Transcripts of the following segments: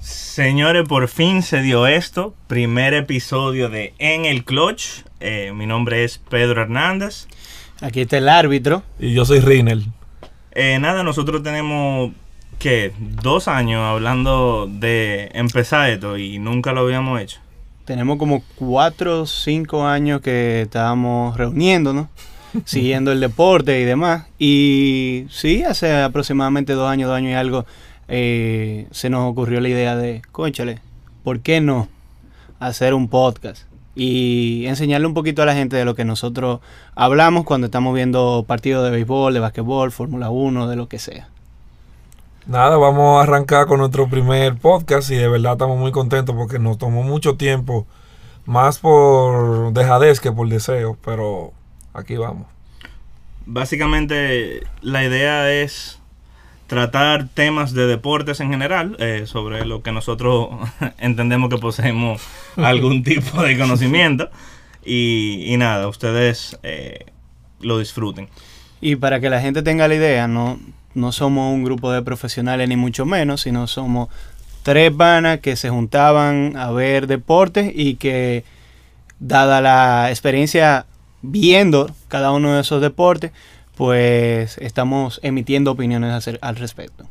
Señores, por fin se dio esto. Primer episodio de En el Clutch. Eh, mi nombre es Pedro Hernández. Aquí está el árbitro. Y yo soy Rinel. Eh, nada, nosotros tenemos que dos años hablando de empezar esto y nunca lo habíamos hecho. Tenemos como cuatro o cinco años que estábamos reuniéndonos, siguiendo el deporte y demás. Y sí, hace aproximadamente dos años, dos años y algo, eh, se nos ocurrió la idea de, conchale, ¿por qué no hacer un podcast? Y enseñarle un poquito a la gente de lo que nosotros hablamos cuando estamos viendo partidos de béisbol, de basquetbol, Fórmula 1, de lo que sea. Nada, vamos a arrancar con nuestro primer podcast y de verdad estamos muy contentos porque nos tomó mucho tiempo, más por dejadez que por deseo, pero aquí vamos. Básicamente la idea es tratar temas de deportes en general, eh, sobre lo que nosotros entendemos que poseemos algún tipo de conocimiento. Y, y nada, ustedes eh, lo disfruten. Y para que la gente tenga la idea, no, no somos un grupo de profesionales ni mucho menos, sino somos tres vanas que se juntaban a ver deportes y que, dada la experiencia viendo cada uno de esos deportes, pues estamos emitiendo opiniones al respecto.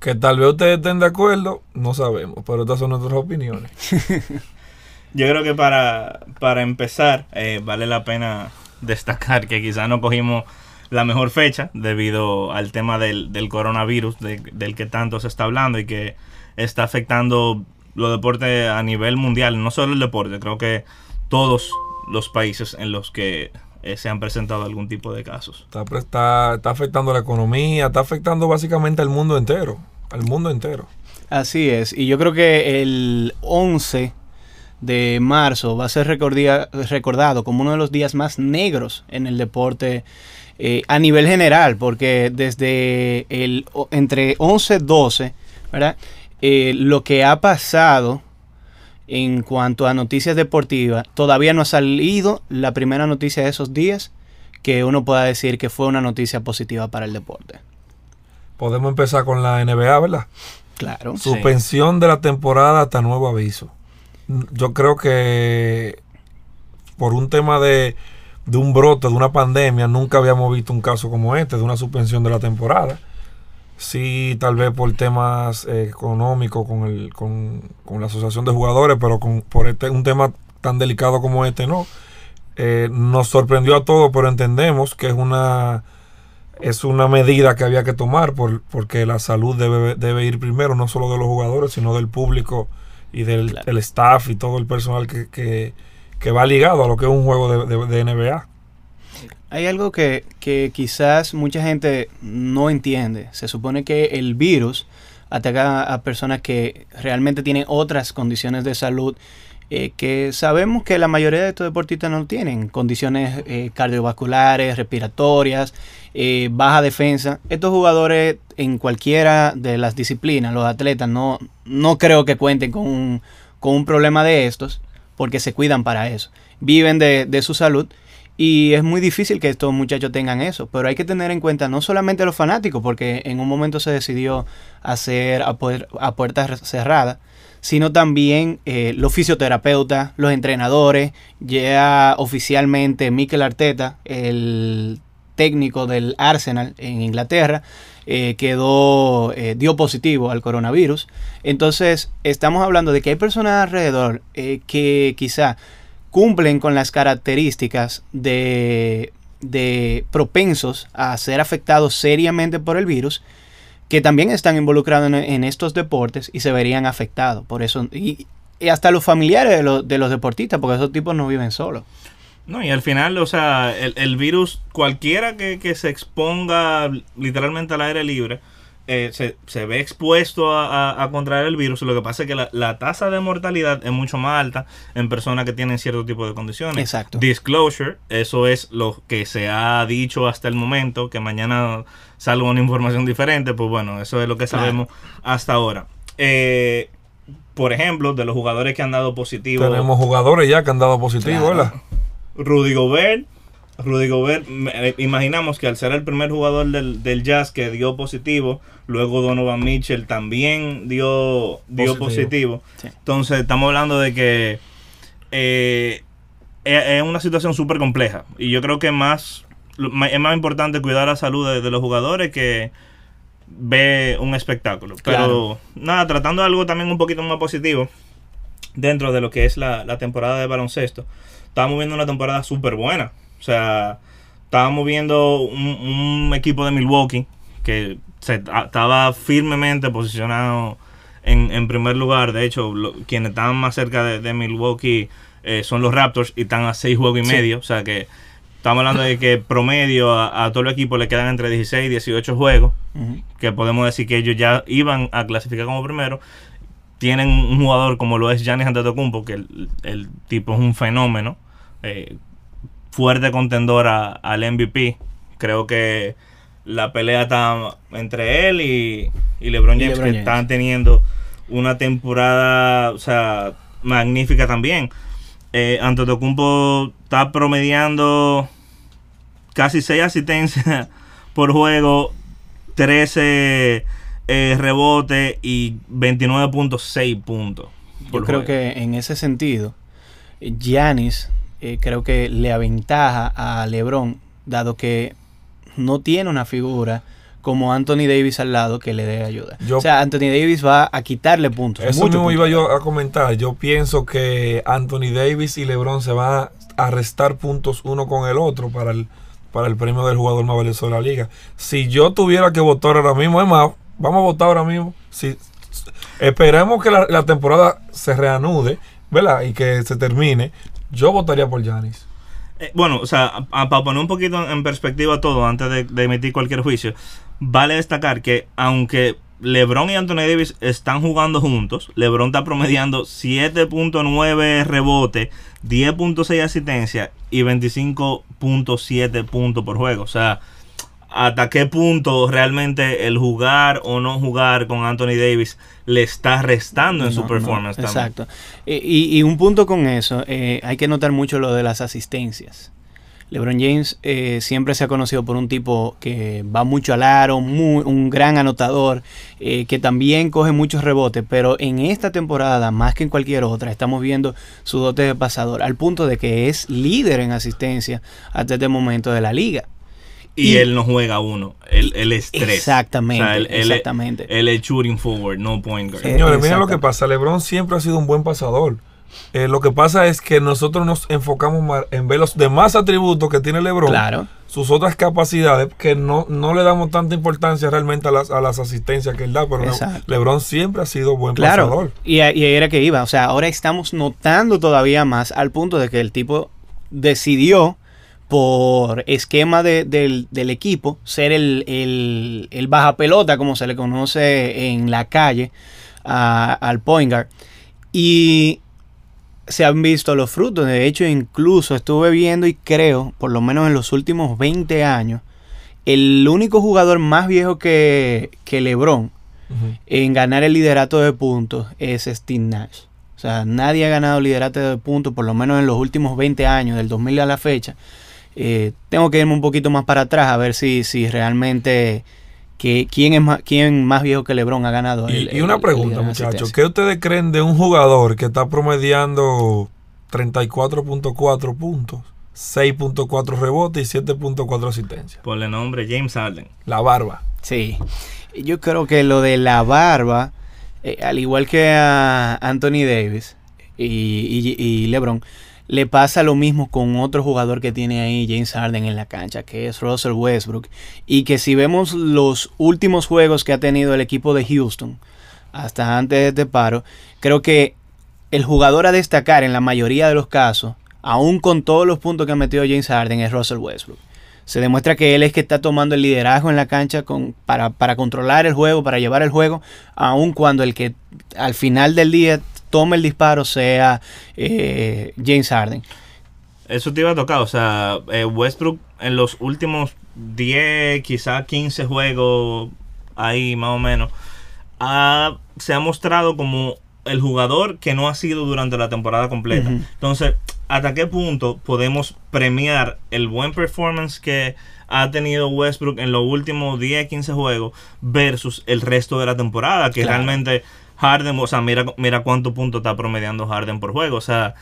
Que tal vez ustedes estén de acuerdo, no sabemos, pero estas son nuestras opiniones. Yo creo que para, para empezar, eh, vale la pena destacar que quizás no cogimos la mejor fecha debido al tema del, del coronavirus del que tanto se está hablando y que está afectando los deportes a nivel mundial, no solo el deporte, creo que todos los países en los que eh, se han presentado algún tipo de casos. Está, está, está afectando la economía, está afectando básicamente al mundo entero, al mundo entero. Así es, y yo creo que el 11 de marzo va a ser recordado como uno de los días más negros en el deporte eh, a nivel general, porque desde el entre 11 y 12, ¿verdad? Eh, lo que ha pasado en cuanto a noticias deportivas, todavía no ha salido la primera noticia de esos días que uno pueda decir que fue una noticia positiva para el deporte. Podemos empezar con la NBA, ¿verdad? Claro. Suspensión de la temporada hasta nuevo aviso. Yo creo que por un tema de, de un brote, de una pandemia, nunca habíamos visto un caso como este, de una suspensión de la temporada sí tal vez por temas eh, económicos con, el, con, la asociación de jugadores, pero con, por este, un tema tan delicado como este no. Eh, nos sorprendió a todos, pero entendemos que es una es una medida que había que tomar por, porque la salud debe, debe ir primero, no solo de los jugadores, sino del público y del staff y todo el personal que, que, que, va ligado a lo que es un juego de, de NBA. Hay algo que, quizás mucha gente no entiende. Se supone que el virus ataca a personas que realmente tienen otras condiciones de salud eh, que sabemos que la mayoría de estos deportistas no tienen. Condiciones eh, cardiovasculares, respiratorias, eh, baja defensa. Estos jugadores en cualquiera de las disciplinas, los atletas, no, no creo que cuenten con con un problema de estos porque se cuidan para eso. Viven de, de su salud y es muy difícil que estos muchachos tengan eso, pero hay que tener en cuenta no solamente los fanáticos, porque en un momento se decidió hacer a, puertas cerradas, sino también eh, los fisioterapeutas, los entrenadores, ya oficialmente Mikel Arteta, el técnico del Arsenal en Inglaterra, eh, quedó, eh, dio positivo al coronavirus. Entonces, estamos hablando de que hay personas alrededor que quizá cumplen con las características de, propensos a ser afectados seriamente por el virus, que también están involucrados en, estos deportes y se verían afectados. Por eso, y, hasta los familiares de, los deportistas, porque esos tipos no viven solos. No, y al final, o sea, el, virus, cualquiera que, que, se exponga literalmente al aire libre, eh, se, ve expuesto a, contraer el virus. Lo que pasa es que la, tasa de mortalidad es mucho más alta en personas que tienen cierto tipo de condiciones. Exacto. Disclosure, eso es lo que se ha dicho hasta el momento, que mañana salga una información diferente, pues bueno, eso es lo que sabemos hasta ahora. Eh, por ejemplo, de los jugadores que han dado positivo. Tenemos jugadores ya que han dado positivo, ¿verdad? Rudy Gobert. Rudy Gobert, eh, imaginamos que al ser el primer jugador del, del Jazz que dio positivo, luego Donovan Mitchell también dio, dio Positivo. positivo. Sí. Entonces estamos hablando de que eh, es, es una situación súper compleja. Y yo creo que más es más importante cuidar la salud de, de los jugadores que ve un espectáculo. Pero Claro. nada, tratando de algo también un poquito más positivo dentro de lo que es la, la temporada de baloncesto. Estábamos viendo una temporada súper buena. O sea, estábamos viendo un, un equipo de Milwaukee que se, a- estaba firmemente posicionado en, en primer lugar. De hecho, lo- quienes estaban más cerca de, de Milwaukee eh, son los Raptors y están a seis juegos y Sí. medio. O sea que estamos hablando de que promedio a, a todo el equipo le quedan entre 16 y 18 juegos que podemos decir que ellos ya iban a clasificar como primero. Tienen un jugador como lo es Giannis Antetokounmpo, que el, el tipo es un fenómeno, eh, fuerte contendor a- al MVP. Creo que la pelea está entre él y, y LeBron Y James, LeBron que James. están teniendo una temporada, o sea, magnífica también. Eh, Antetokounmpo está promediando casi 6 asistencias por juego, 13 eh, rebotes y 29.6 puntos. Yo creo juego. que en ese sentido, Giannis eh, creo que le aventaja a LeBron, dado que no tiene una figura como Anthony Davis al lado que le dé ayuda. Yo- o sea, Anthony Davis va a quitarle puntos. Eso mismo puntos. iba yo a comentar. Yo pienso que Anthony Davis y LeBron se van a restar puntos uno con el otro para el, para el premio del jugador más valioso de la liga. Si yo tuviera que votar ahora mismo, es más, vamos a votar ahora mismo. Si, esperemos que la, temporada se reanude, ¿verdad? Y que se termine. Yo votaría por Giannis. Eh, bueno, o sea, para poner un poquito en perspectiva todo antes de, de emitir cualquier juicio, vale destacar que aunque LeBron y Anthony Davis están jugando juntos, LeBron está promediando 7.9 rebotes, 10.6 asistencia y 25.7 puntos por juego. O sea, hasta qué punto realmente el jugar o no jugar con Anthony Davis le está restando en su no, performance también. Exacto. Y, y un punto con eso, eh, hay que notar mucho lo de las asistencias. LeBron James eh, siempre se ha conocido por un tipo que va mucho al aro, mu- un gran anotador, eh, que también coge muchos rebotes, pero en esta temporada, más que en cualquier otra, estamos viendo su dote de pasador, al punto de que es líder en asistencia hasta este momento de la liga. Y, Y- él no juega uno, él, él es tres. Exactamente, O sea, él, exactamente. Él es shooting forward, no point guard. Señores, miren lo que pasa. LeBron siempre ha sido un buen pasador. Eh, lo que pasa es que nosotros nos enfocamos más en ver los demás atributos que tiene LeBron. Claro. sus otras capacidades que no, no le damos tanta importancia realmente a las, a las asistencias que él da, pero Exacto. LeBron siempre ha sido buen Claro, pasador. y, y ahí era que iba. O sea, ahora estamos notando todavía más al punto de que el tipo decidió por esquema de- del, del equipo ser el, el, el baja pelota, como se le conoce en la calle, a- al point guard. Y se han visto los frutos. De hecho, incluso estuve viendo y creo, por lo menos en los últimos 20 años, el único jugador más viejo que, que LeBron en ganar el liderato de puntos es Steve Nash. O sea, nadie ha ganado liderato de puntos, por lo menos en los últimos 20 años, del 2000 a la fecha. Eh, tengo que irme un poquito más para atrás a ver si, si realmente que, quién, es más, quién más viejo que LeBron ha ganado. Y, el- y una el- pregunta, muchachos. ¿Qué ustedes creen de un jugador que está promediando 34.4 puntos, 6.4 rebotes y 7.4 asistencias? Por el nombre James Harden. La barba. Sí, yo creo que lo de la barba, eh, al igual que a Anthony Davis y, y- y LeBron, le pasa lo mismo con otro jugador que tiene ahí James Harden en la cancha, que es Russell Westbrook. Y que si vemos los últimos juegos que ha tenido el equipo de Houston, hasta antes de este paro, creo que el jugador a destacar en la mayoría de los casos, aún con todos los puntos que ha metido James Harden, es Russell Westbrook. Se demuestra que él es que está tomando el liderazgo en la cancha con, para, para controlar el juego, para llevar el juego, aun cuando el que al final del día tome el disparo sea eh, James Harden. Eso te iba a tocar, o sea, eh, Westbrook en los últimos 10, quizás 15 juegos, ahí más o menos, ha- se ha mostrado como el jugador que no ha sido durante la temporada completa. Entonces, ¿hasta qué punto podemos premiar el buen performance que ha tenido Westbrook en los últimos 10, 15 juegos versus el resto de la temporada? Que Claro. realmente Harden, o sea, mira, mira cuántos puntos está promediando Harden por juego. O sea,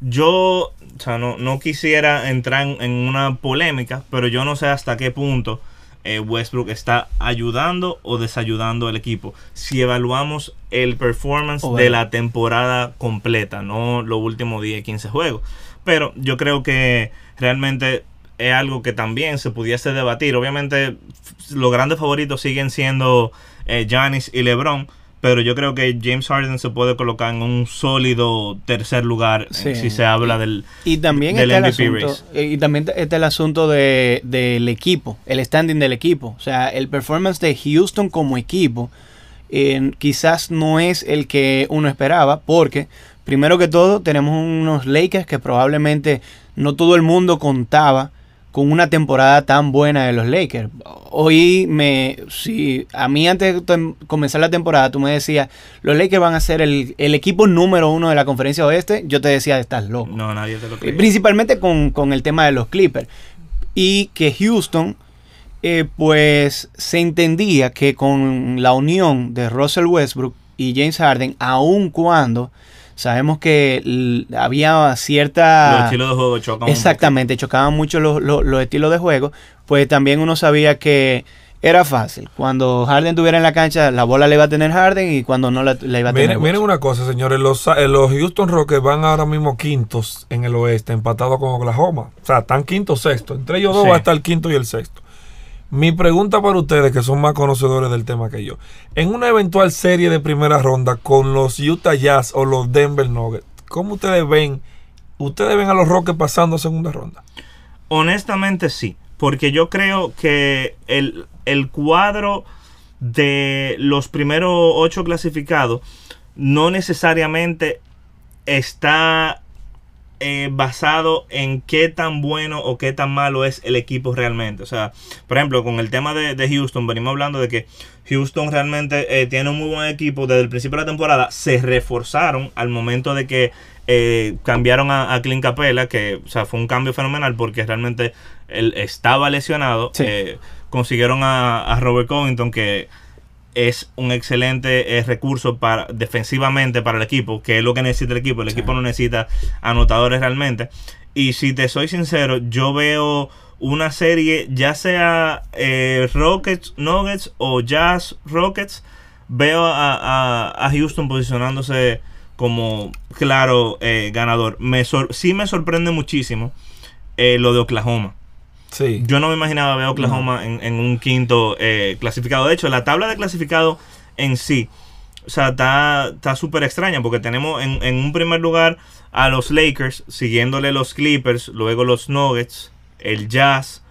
yo, o sea, no, no quisiera entrar en, en una polémica, pero yo no sé hasta qué punto eh, Westbrook está ayudando o desayudando al equipo. Si evaluamos el performance de la temporada completa, no los últimos 10, 15 juegos. Pero yo creo que realmente es algo que también se pudiese debatir. Obviamente, los grandes favoritos siguen siendo eh, Giannis y LeBron. Pero yo creo que James Harden se puede colocar en un sólido tercer lugar eh, Sí. si se habla del, Y también del está el MVP asunto, race. eh, y también está el asunto de, del equipo, el standing del equipo. O sea, el performance de Houston como equipo eh, quizás no es el que uno esperaba, porque primero que todo tenemos unos Lakers que probablemente no todo el mundo contaba con una temporada tan buena de los Lakers. Hoy me, si a mí antes de comenzar la temporada tú me decías, los Lakers van a ser el, el equipo número uno de la conferencia oeste, yo te decía, estás loco. No, nadie te lo cree. Principalmente con, con el tema de los Clippers. Y que Houston, eh, pues se entendía que con la unión de Russell Westbrook y James Harden, aun cuando sabemos que había Los cierta... estilos de juego chocan un Exactamente, chocaban mucho los, los- los estilos de juego, pues también uno sabía que era fácil. Cuando Harden estuviera en la cancha, la bola le iba a tener Harden y cuando no la, la iba a tener Miren, una cosa, señores. Los, eh, los Houston Rockets van ahora mismo quintos en el oeste, empatados con Oklahoma. O sea, están quinto sexto. Entre ellos dos Sí. va a estar el quinto y el sexto. Mi pregunta para ustedes, que son más conocedores del tema que yo. En una eventual serie de primera ronda con los Utah Jazz o los Denver Nuggets, ¿cómo ustedes ven? ¿Ustedes ven a los Rockets pasando segunda ronda? Honestamente sí, porque yo creo que el, el cuadro de los primeros ocho clasificados no necesariamente está eh, basado en qué tan bueno o qué tan malo es el equipo realmente. O sea, por ejemplo, con el tema de, de Houston, venimos hablando de que Houston realmente eh, tiene un muy buen equipo desde el principio de la temporada. Se reforzaron al momento de que eh, cambiaron a, a Clint Capella, que o sea, fue un cambio fenomenal porque realmente él estaba lesionado. Sí. Consiguieron a, a Robert Covington, que es un excelente eh, recurso para defensivamente para el equipo, que es lo que necesita el equipo. El Sí. equipo no necesita anotadores realmente. Y si te soy sincero, yo veo una serie, ya sea eh, Rockets, Nuggets o Jazz Rockets, veo a, a- a Houston posicionándose como claro eh, ganador. Me sor- sí me sorprende muchísimo eh, lo de Oklahoma. Sí. Yo no me imaginaba ver a Oklahoma en, en un quinto eh, clasificado. De hecho, la tabla de clasificado en sí, o sea, está súper extraña porque tenemos en, en un primer lugar a los Lakers, siguiéndole los Clippers, luego los Nuggets, el Jazz,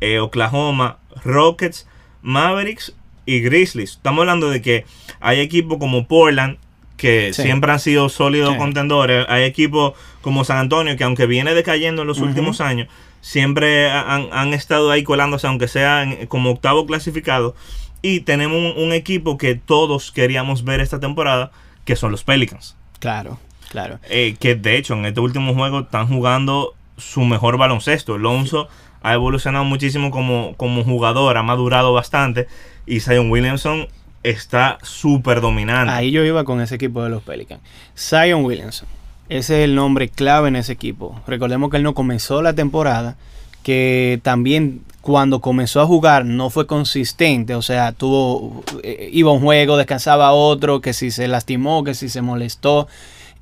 eh, Oklahoma, Rockets, Mavericks y Grizzlies. Estamos hablando de que hay equipos como Portland que Sí. siempre han sido sólidos Sí. contendores. Hay equipos como San Antonio que aunque viene decayendo en los últimos años, siempre han, han estado ahí colándose, aunque sea como octavo clasificado. Y tenemos un, un equipo que todos queríamos ver esta temporada, que son los Pelicans. Claro, claro. Eh, que de hecho en este último juego están jugando su mejor baloncesto. Alonso ha evolucionado muchísimo como, como jugador, ha madurado bastante. Y Zion Williamson está súper dominante. Ahí yo iba con ese equipo de los Pelicans. Zion Williamson. Ese es el nombre clave en ese equipo. Recordemos que él no comenzó la temporada, que también cuando comenzó a jugar no fue consistente, o sea, tuvo eh, iba a un juego, descansaba otro, que si se lastimó, que si se molestó.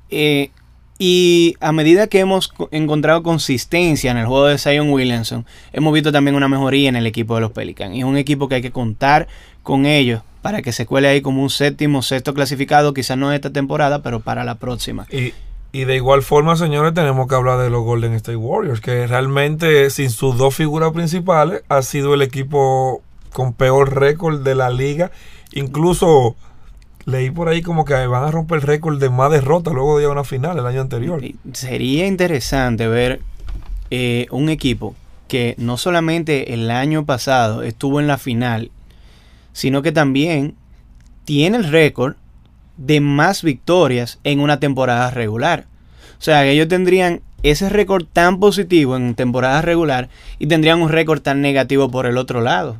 Eh, y a medida que hemos co- encontrado consistencia en el juego de Zion Williamson, hemos visto también una mejoría en el equipo de los Pelicans. Es un equipo que hay que contar con ellos para que se cuele ahí como un séptimo, sexto clasificado, quizás no esta temporada, pero para la próxima. Y, y de igual forma, señores, tenemos que hablar de los Golden State Warriors, que realmente sin sus dos figuras principales ha sido el equipo con peor récord de la liga. Incluso leí por ahí como que van a romper el récord de más derrotas luego de una final el año anterior. Sería interesante ver eh, un equipo que no solamente el año pasado estuvo en la final, sino que también tiene el récord de más victorias en una temporada regular. O sea, que ellos tendrían ese récord tan positivo en temporada regular y tendrían un récord tan negativo por el otro lado.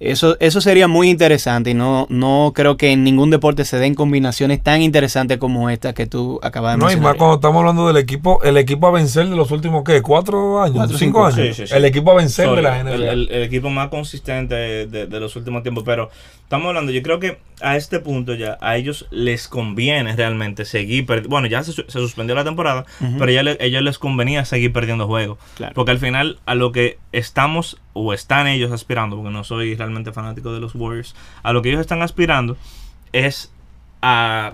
Eso, eso sería muy interesante y no, no creo que en ningún deporte se den combinaciones tan interesantes como esta que tú acabas de No, y mencionar. más cuando estamos hablando del equipo, el equipo a vencer de los últimos, ¿qué? ¿Cuatro años? Cuatro, ¿Cinco, cinco. años? Sí, sí, sí. El equipo a vencer de la el, NBA. el- el equipo más consistente de, de los últimos tiempos. Pero estamos hablando, yo creo que a este punto ya a ellos les conviene realmente seguir. perdi- Bueno, ya se, su- se suspendió la temporada, pero ya le- ellos les convenía seguir perdiendo juegos. Claro. Porque al final, a lo que estamos o están ellos aspirando, porque no soy realmente fanático de los Warriors, a lo que ellos están aspirando es a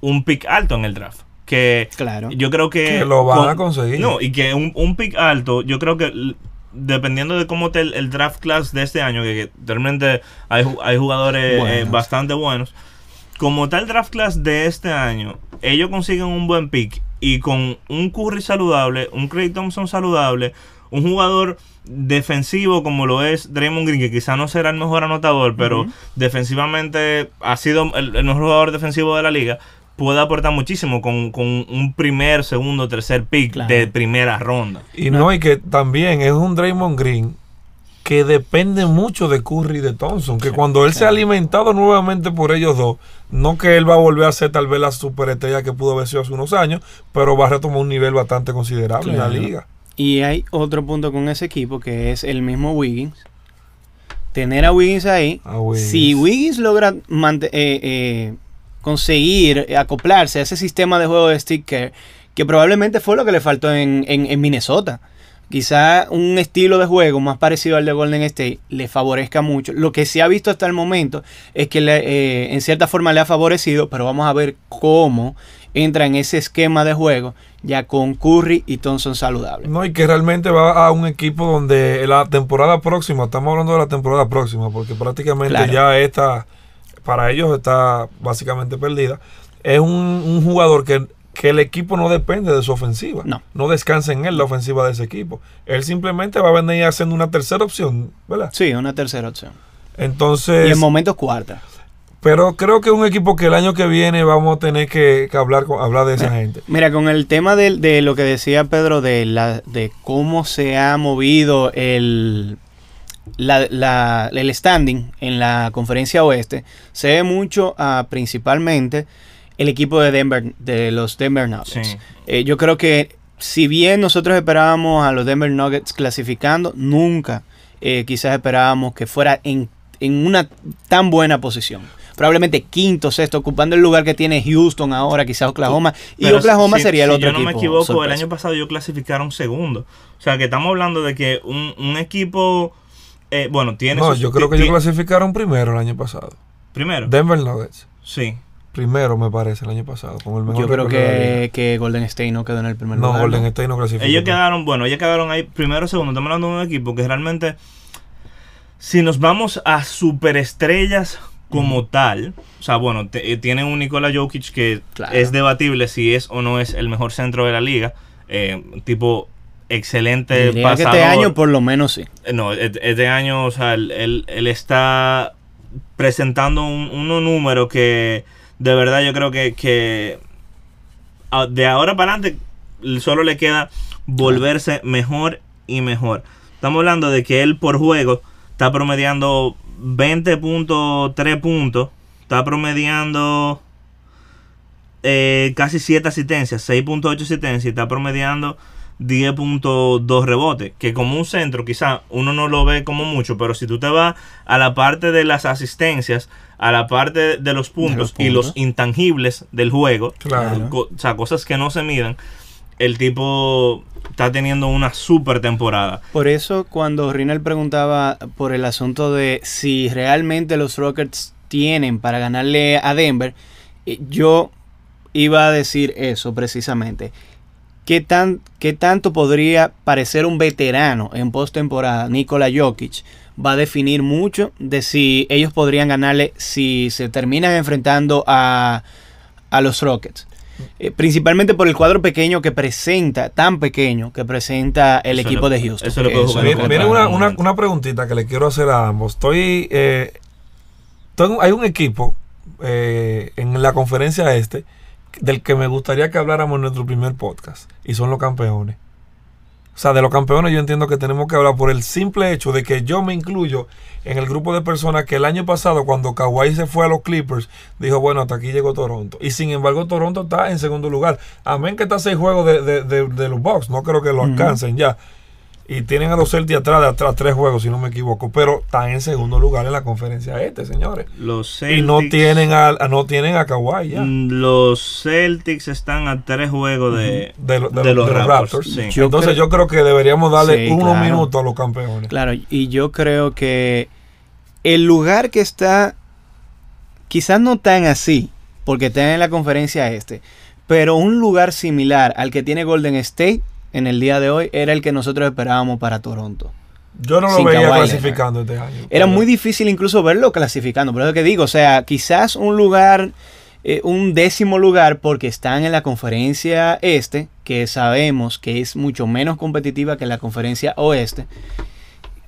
un pick alto en el draft. Que Claro. yo creo que. Que lo van a conseguir. No, y que un, un pick alto, yo creo que dependiendo de cómo esté el, el draft class de este año, que, que realmente hay, hay jugadores eh, bastante buenos. Como está el draft class de este año, ellos consiguen un buen pick y con un Curry saludable, un Craig Thompson saludable, un jugador defensivo como lo es Draymond Green, que quizá no será el mejor anotador, pero defensivamente ha sido el, el mejor jugador defensivo de la liga, puede aportar muchísimo con, con un primer, segundo, tercer pick Claro. de primera ronda. Y no, y que también es un Draymond Green que depende mucho de Curry y de Thompson. Que cuando él se ha alimentado nuevamente por ellos dos, no que él va a volver a ser tal vez la superestrella que pudo haber sido hace unos años, pero va a retomar un nivel bastante considerable en la liga. Y hay otro punto con ese equipo que es el mismo Wiggins. Tener a Wiggins ahí. A Wiggins. Si Wiggins logra eh, eh, conseguir acoplarse a ese sistema de juego de Stick Care, que probablemente fue lo que le faltó en, en- en Minnesota. Quizá un estilo de juego más parecido al de Golden State le favorezca mucho. Lo que se ha visto hasta el momento es que le, eh, en cierta forma le ha favorecido, pero vamos a ver cómo entra en ese esquema de juego ya con Curry y Thompson saludables. No, y que realmente va a un equipo donde la temporada próxima, estamos hablando de la temporada próxima, porque prácticamente Claro. ya está, para ellos está básicamente perdida. Es un, un jugador que, que el equipo no depende de su ofensiva. No. descansa en él la ofensiva de ese equipo. Él simplemente va a venir haciendo una tercera opción, ¿verdad? Sí, una tercera opción. Entonces, Y en momentos cuarta. pero creo que es un equipo que el año que viene vamos a tener que, que hablar, con, hablar de esa gente. Mira, con el tema de, de lo que decía Pedro de, la, de cómo se ha movido el, la- la- el standing en la conferencia oeste, se ve mucho a principalmente el equipo de Denver, de los Denver Nuggets. Sí. Eh, yo creo que si bien nosotros esperábamos a los Denver Nuggets clasificando, nunca eh, quizás esperábamos que fuera en, en una tan buena posición. Probablemente quinto, sexto, ocupando el lugar que tiene Houston ahora, quizás Oklahoma. Y Pero Oklahoma si- sería el si otro yo no me equipo equivoco, el año pasado ellos clasificaron segundo. O sea, que estamos hablando de que un, un equipo, eh, bueno, tiene No, sus- yo creo que ellos clasificaron primero el año pasado. Primero. Denver Nuggets. sí. Primero, me parece, el año pasado. Con el mejor Yo creo que, que Golden State no quedó en el primer No, lugar. Golden ¿no? State no clasificó. Ellos quedaron, bueno, ellos quedaron ahí primero, segundo. Estamos hablando de un equipo que realmente, si nos vamos a superestrellas como tal, o sea, bueno, te- eh, tienen un Nikola Jokic que Claro. es debatible si es o no es el mejor centro de la liga. Eh, tipo excelente Diría que pasador. este año por lo menos sí. Eh, No, este año, o sea, él, él- él está presentando un, unos números que de verdad yo creo que, que a- de ahora para adelante solo le queda volverse mejor y mejor. Estamos hablando de que él por juego está promediando 20.3 puntos, está promediando eh, casi 7 asistencias, 6.8 asistencias está promediando 10.2 rebotes, que como un centro quizá uno no lo ve como mucho, pero si tú te vas a la parte de las asistencias, a la parte de los puntos, y los puntos. intangibles del juego, Claro. o sea, cosas que no se miden, el tipo está teniendo una super temporada. Por eso cuando Rinel preguntaba por el asunto de si realmente los Rockets tienen para ganarle a Denver, eh, yo iba a decir eso precisamente. ¿Qué, tan, ¿Qué tanto podría parecer un veterano en postemporada, Nikola Jokic? Va a definir mucho de si ellos podrían ganarle si se terminan enfrentando a, a los Rockets. Eh, principalmente por el cuadro pequeño que presenta, tan pequeño que presenta el Eso equipo de Houston. eso Miren, trae. una, una, una preguntita que le quiero hacer a ambos. Estoy, eh, tengo- hay un equipo eh, en la conferencia este del que me gustaría que habláramos en nuestro primer podcast y son los campeones. O sea, de los campeones yo entiendo que tenemos que hablar por el simple hecho de que yo me incluyo en el grupo de personas que el año pasado cuando Kawhi se fue a los Clippers dijo, bueno, hasta aquí llegó Toronto. Y sin embargo Toronto está en segundo lugar. Amén que está seis juegos de, de, de, de los Bucks, no creo que lo alcancen ya y tienen a los Celtics atrás de atrás tres juegos, si no me equivoco, pero están en segundo lugar en la conferencia este, señores. Los Celtics, y no tienen a, no tienen a Kawhi ya. Mm, los Celtics están a tres juegos de, de, de, de de los, los Raptors. Raptors. sí. Yo Entonces creo- yo creo que deberíamos darle Sí, unos claro. minutos a los campeones. Claro, y yo creo que el lugar que está, quizás no tan así, porque está en la conferencia este, pero un lugar similar al que tiene Golden State en el día de hoy era el que nosotros esperábamos para Toronto. Yo no lo veía Kawhi clasificando este año. Era muy difícil incluso verlo clasificando, por eso que digo, o sea, quizás un lugar, eh, un décimo lugar, porque están en la conferencia este, que sabemos que es mucho menos competitiva que la conferencia oeste,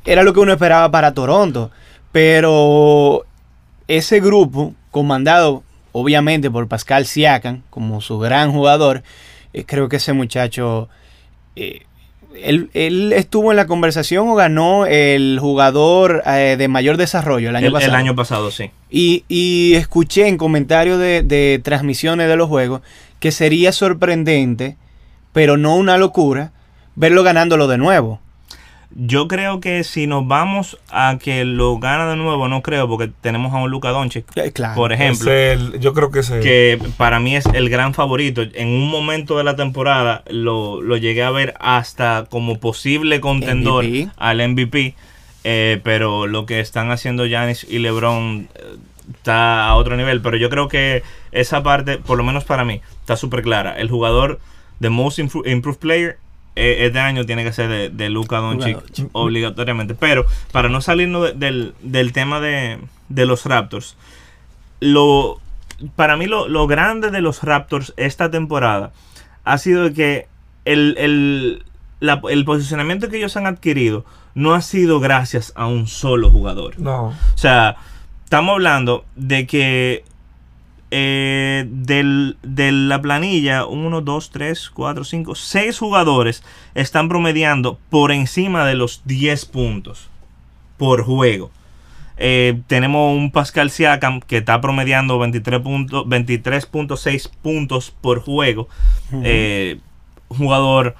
era lo que uno esperaba para Toronto, pero ese grupo, comandado obviamente por Pascal Siakam, como su gran jugador, eh, creo que ese muchacho... eh, él, él estuvo en la conversación o ganó el jugador eh, de mayor desarrollo el año El, pasado. el año pasado, sí. Y, y escuché en comentarios de, de transmisiones de los juegos que sería sorprendente, pero no una locura, verlo ganándolo de nuevo. Yo creo que si nos vamos a que lo gana de nuevo, no creo, porque tenemos a un Luka Doncic, Eh, claro. por ejemplo, Es el- yo creo que ese que para mí es el gran favorito. En un momento de la temporada lo, lo llegué a ver hasta como posible contendor MVP. al MVP, eh, pero lo que están haciendo Giannis y LeBron eh, está a otro nivel. Pero yo creo que esa parte, por lo menos para mí, está súper clara. El jugador de Most Impro- Improved Player eh, este año tiene que ser de, de Luka Doncic obligatoriamente. Pero para no salirnos de- del, del tema de, de los Raptors, lo para mí lo, lo grande de los Raptors esta temporada ha sido que el, el, la- el posicionamiento que ellos han adquirido no ha sido gracias a un solo jugador. No. O sea, estamos hablando de que eh, del- de la planilla, 1, 2, 3, 4, 5, 6 jugadores están promediando por encima de los 10 puntos por juego. Eh, tenemos un Pascal Siakam que está promediando 23 puntos, 23.6 puntos por juego. Eh, jugador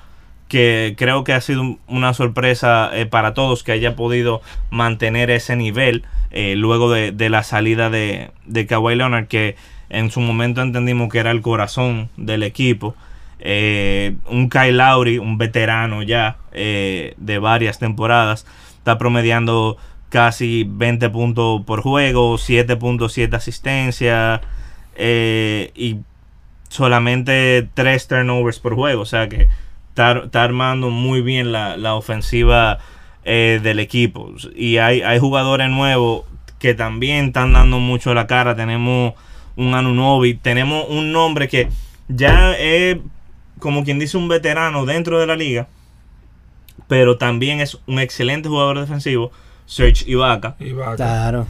que creo que ha sido un- una sorpresa eh, para todos que haya podido mantener ese nivel eh, luego de, de la salida de, de Kawhi Leonard que en su momento entendimos que era el corazón del equipo. Eh, un Kyle Lowry, un veterano ya eh, de varias temporadas, está promediando casi 20 puntos por juego, 7.7 asistencia eh, y solamente 3 turnovers por juego. O sea que está, está armando muy bien la, la ofensiva eh, del equipo. Y hay, hay jugadores nuevos que también están dando mucho la cara. Tenemos un Anunobi, tenemos un nombre que ya es como quien dice un veterano dentro de la liga, pero también es un excelente jugador defensivo, Serge Ibaka. Acá. Claro.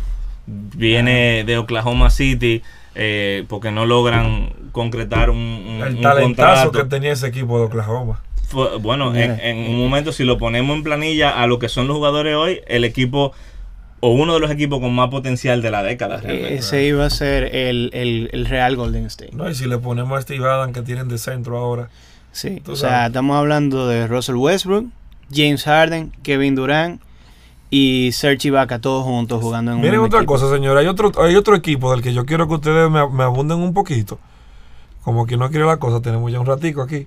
Viene de Oklahoma City eh, porque no logran concretar un, un- El un talentazo contrato. que tenía ese equipo de Oklahoma. Fue- bueno, en un momento si lo ponemos en planilla a lo que son los jugadores hoy, el equipo o uno de los equipos con más potencial de la década. realmente. Ese iba a ser el, el- el Real Golden State. No, y si le ponemos a Steve Adams que tienen de centro ahora. Sí, o sea, sabes. estamos hablando de Russell Westbrook, James Harden, Kevin Durant y Serge Ibaka todos juntos jugando en un Miren mismo otra equipo. cosa, señora. Hay otro, hay otro equipo del que yo quiero que ustedes me, me abunden un poquito. Como que no quiere la cosa, tenemos ya un ratico aquí.